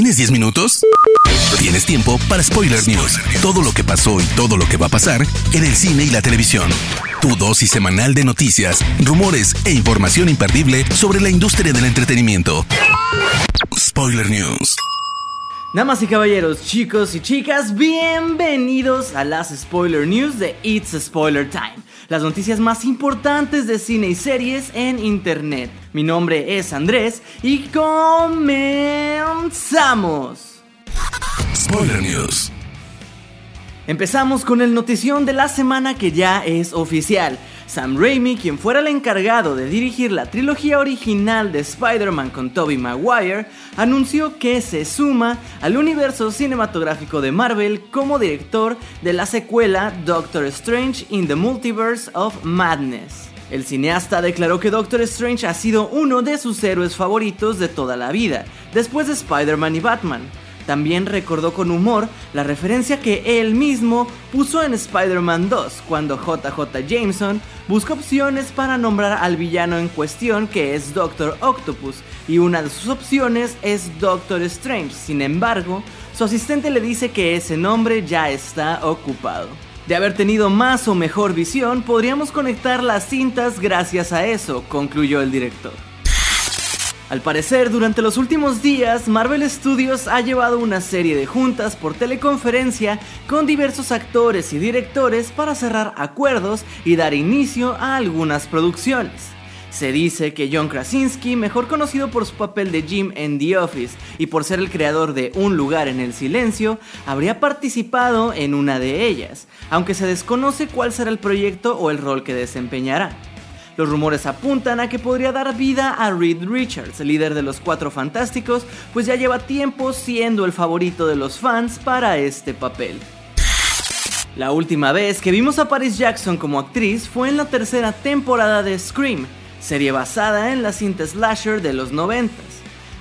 ¿Tienes 10 minutos? Tienes tiempo para Spoiler News. Todo lo que pasó y todo lo que va a pasar en el cine y la televisión. Tu dosis semanal de noticias, rumores e información imperdible sobre la industria del entretenimiento. Spoiler News. Damas y caballeros, chicos y chicas, bienvenidos a las Spoiler News de It's Spoiler Time, las noticias más importantes de cine y series en Internet. Mi nombre es Andrés y comenzamos. Spoiler News. Empezamos con el notición de la semana que ya es oficial. Sam Raimi, quien fuera el encargado de dirigir la trilogía original de Spider-Man con Tobey Maguire, anunció que se suma al universo cinematográfico de Marvel como director de la secuela Doctor Strange in the Multiverse of Madness. El cineasta declaró que Doctor Strange ha sido uno de sus héroes favoritos de toda la vida, después de Spider-Man y Batman. También recordó con humor la referencia que él mismo puso en Spider-Man 2, cuando JJ Jameson busca opciones para nombrar al villano en cuestión que es Doctor Octopus, y una de sus opciones es Doctor Strange. Sin embargo, su asistente le dice que ese nombre ya está ocupado. De haber tenido más o mejor visión, podríamos conectar las cintas gracias a eso, concluyó el director. Al parecer, durante los últimos días, Marvel Studios ha llevado una serie de juntas por teleconferencia con diversos actores y directores para cerrar acuerdos y dar inicio a algunas producciones. Se dice que John Krasinski, mejor conocido por su papel de Jim en The Office y por ser el creador de Un lugar en el silencio, habría participado en una de ellas, aunque se desconoce cuál será el proyecto o el rol que desempeñará. Los rumores apuntan a que podría dar vida a Reed Richards, líder de los Cuatro Fantásticos, pues ya lleva tiempo siendo el favorito de los fans para este papel. La última vez que vimos a Paris Jackson como actriz fue en la tercera temporada de Scream, serie basada en la cinta slasher de los 90.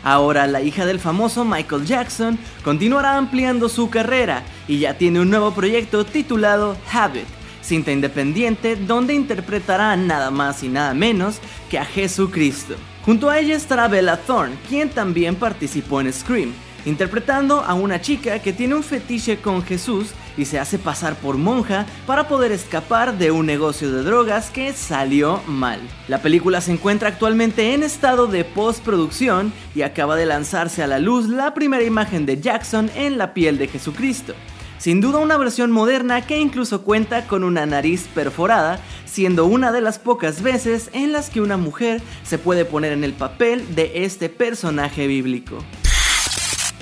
Ahora la hija del famoso Michael Jackson continuará ampliando su carrera y ya tiene un nuevo proyecto titulado Habit, cinta independiente donde interpretará nada más y nada menos que a Jesucristo. Junto a ella estará Bella Thorne, quien también participó en Scream, interpretando a una chica que tiene un fetiche con Jesús y se hace pasar por monja para poder escapar de un negocio de drogas que salió mal. La película se encuentra actualmente en estado de postproducción y acaba de lanzarse a la luz la primera imagen de Jackson en la piel de Jesucristo. Sin duda una versión moderna que incluso cuenta con una nariz perforada, siendo una de las pocas veces en las que una mujer se puede poner en el papel de este personaje bíblico.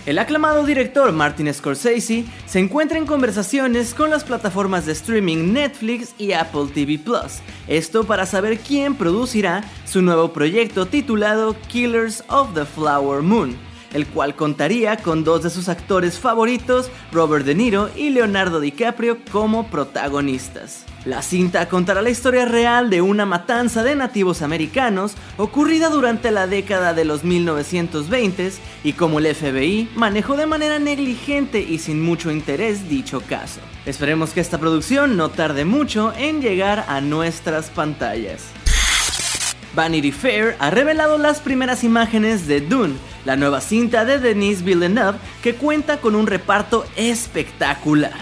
El aclamado director Martin Scorsese se encuentra en conversaciones con las plataformas de streaming Netflix y Apple TV Plus, esto para saber quién producirá su nuevo proyecto titulado Killers of the Flower Moon el cual contaría con dos de sus actores favoritos, Robert De Niro y Leonardo DiCaprio, como protagonistas. La cinta contará la historia real de una matanza de nativos americanos ocurrida durante la década de los 1920 y cómo el FBI manejó de manera negligente y sin mucho interés dicho caso. Esperemos que esta producción no tarde mucho en llegar a nuestras pantallas. Vanity Fair ha revelado las primeras imágenes de Dune, la nueva cinta de Denis Villeneuve que cuenta con un reparto espectacular.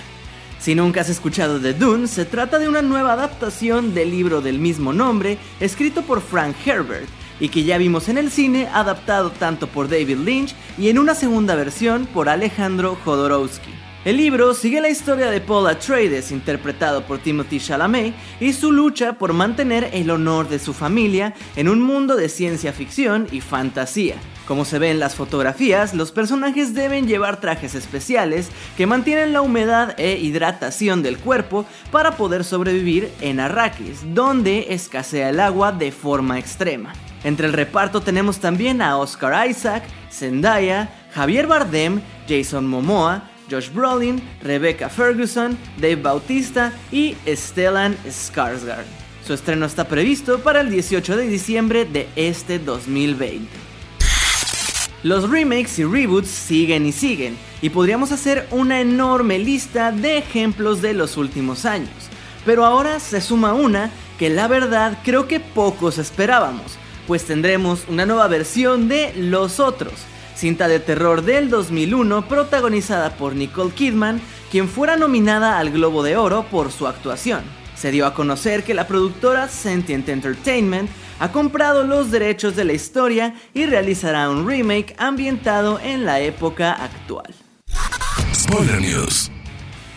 Si nunca has escuchado de Dune, se trata de una nueva adaptación del libro del mismo nombre, escrito por Frank Herbert, y que ya vimos en el cine adaptado tanto por David Lynch y en una segunda versión por Alejandro Jodorowsky. El libro sigue la historia de Paul Atreides, interpretado por Timothy Chalamet, y su lucha por mantener el honor de su familia en un mundo de ciencia ficción y fantasía. Como se ve en las fotografías, los personajes deben llevar trajes especiales que mantienen la humedad e hidratación del cuerpo para poder sobrevivir en Arrakis, donde escasea el agua de forma extrema. Entre el reparto tenemos también a Oscar Isaac, Zendaya, Javier Bardem, Jason Momoa, Josh Brolin, Rebecca Ferguson, Dave Bautista y Stellan Skarsgård. Su estreno está previsto para el 18 de diciembre de este 2020. Los remakes y reboots siguen y siguen, y podríamos hacer una enorme lista de ejemplos de los últimos años. Pero ahora se suma una que la verdad creo que pocos esperábamos, pues tendremos una nueva versión de Los Otros, cinta de terror del 2001 protagonizada por Nicole Kidman, quien fuera nominada al Globo de Oro por su actuación. Se dio a conocer que la productora Sentient Entertainment ha comprado los derechos de la historia y realizará un remake ambientado en la época actual. Spoiler News.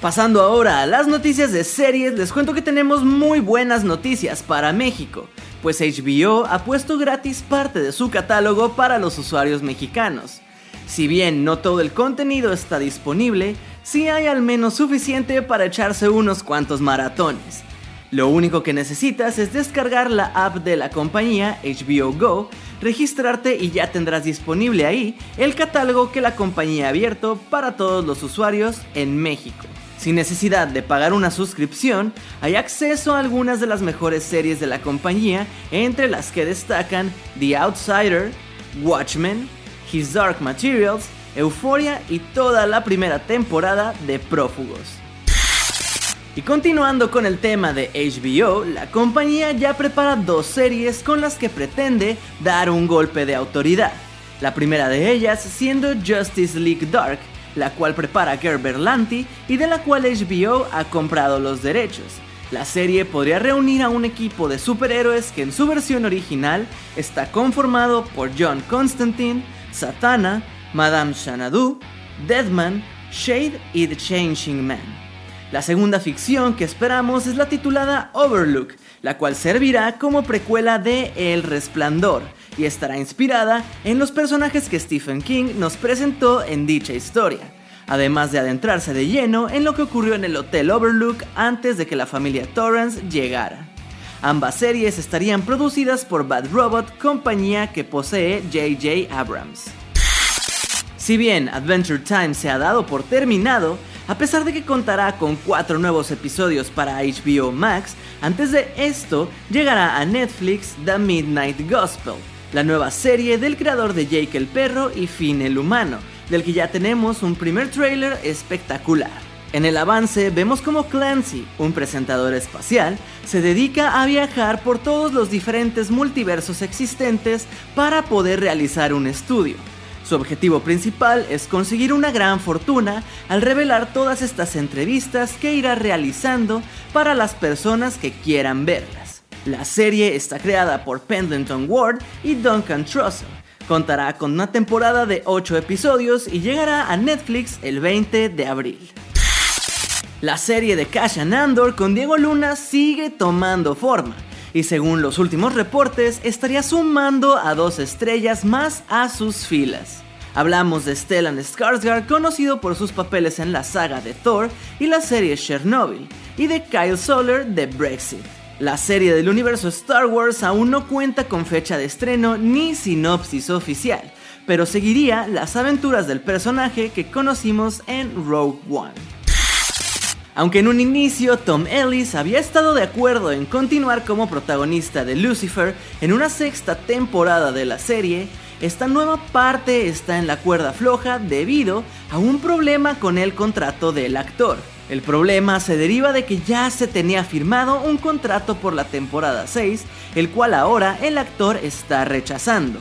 Pasando ahora a las noticias de series, les cuento que tenemos muy buenas noticias para México, pues HBO ha puesto gratis parte de su catálogo para los usuarios mexicanos. Si bien no todo el contenido está disponible, sí hay al menos suficiente para echarse unos cuantos maratones. Lo único que necesitas es descargar la app de la compañía HBO Go, registrarte y ya tendrás disponible ahí el catálogo que la compañía ha abierto para todos los usuarios en México. Sin necesidad de pagar una suscripción, hay acceso a algunas de las mejores series de la compañía, entre las que destacan The Outsider, Watchmen, His Dark Materials, Euphoria y toda la primera temporada de Prófugos. Y continuando con el tema de HBO, la compañía ya prepara dos series con las que pretende dar un golpe de autoridad. La primera de ellas siendo Justice League Dark, la cual prepara Gerber Lanti y de la cual HBO ha comprado los derechos. La serie podría reunir a un equipo de superhéroes que en su versión original está conformado por John Constantine, Satana, Madame Xanadu, Deadman, Shade y The Changing Man. La segunda ficción que esperamos es la titulada Overlook, la cual servirá como precuela de El Resplandor y estará inspirada en los personajes que Stephen King nos presentó en dicha historia, además de adentrarse de lleno en lo que ocurrió en el Hotel Overlook antes de que la familia Torrance llegara. Ambas series estarían producidas por Bad Robot, compañía que posee JJ Abrams. Si bien Adventure Time se ha dado por terminado, a pesar de que contará con cuatro nuevos episodios para HBO Max, antes de esto llegará a Netflix The Midnight Gospel, la nueva serie del creador de Jake el Perro y Finn el Humano, del que ya tenemos un primer trailer espectacular. En el avance vemos como Clancy, un presentador espacial, se dedica a viajar por todos los diferentes multiversos existentes para poder realizar un estudio. Su objetivo principal es conseguir una gran fortuna al revelar todas estas entrevistas que irá realizando para las personas que quieran verlas. La serie está creada por Pendleton Ward y Duncan Trussell. Contará con una temporada de 8 episodios y llegará a Netflix el 20 de abril. La serie de Cash and Andor con Diego Luna sigue tomando forma y según los últimos reportes estaría sumando a dos estrellas más a sus filas. Hablamos de Stellan Skarsgård, conocido por sus papeles en la saga de Thor y la serie Chernobyl, y de Kyle Soller de Brexit. La serie del universo Star Wars aún no cuenta con fecha de estreno ni sinopsis oficial, pero seguiría las aventuras del personaje que conocimos en Rogue One. Aunque en un inicio Tom Ellis había estado de acuerdo en continuar como protagonista de Lucifer en una sexta temporada de la serie, esta nueva parte está en la cuerda floja debido a un problema con el contrato del actor. El problema se deriva de que ya se tenía firmado un contrato por la temporada 6, el cual ahora el actor está rechazando.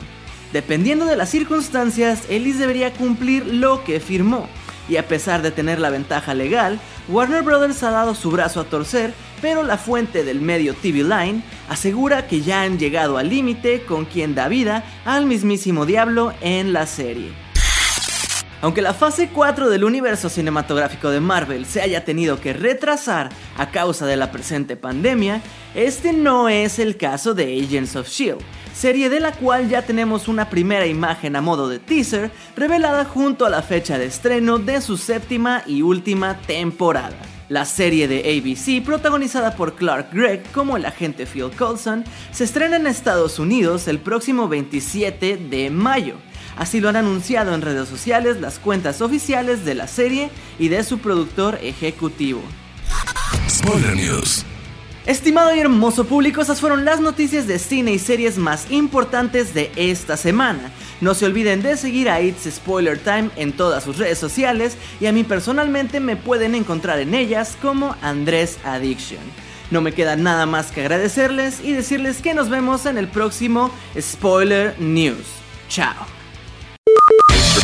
Dependiendo de las circunstancias, Ellis debería cumplir lo que firmó, y a pesar de tener la ventaja legal, Warner Bros. ha dado su brazo a torcer, pero la fuente del medio TV Line asegura que ya han llegado al límite con quien da vida al mismísimo diablo en la serie. Aunque la fase 4 del universo cinematográfico de Marvel se haya tenido que retrasar a causa de la presente pandemia, este no es el caso de Agents of Shield, serie de la cual ya tenemos una primera imagen a modo de teaser revelada junto a la fecha de estreno de su séptima y última temporada. La serie de ABC, protagonizada por Clark Gregg como el agente Phil Coulson, se estrena en Estados Unidos el próximo 27 de mayo. Así lo han anunciado en redes sociales las cuentas oficiales de la serie y de su productor ejecutivo. Spoiler News. Estimado y hermoso público, esas fueron las noticias de cine y series más importantes de esta semana. No se olviden de seguir a It's Spoiler Time en todas sus redes sociales y a mí personalmente me pueden encontrar en ellas como Andrés Addiction. No me queda nada más que agradecerles y decirles que nos vemos en el próximo Spoiler News. Chao.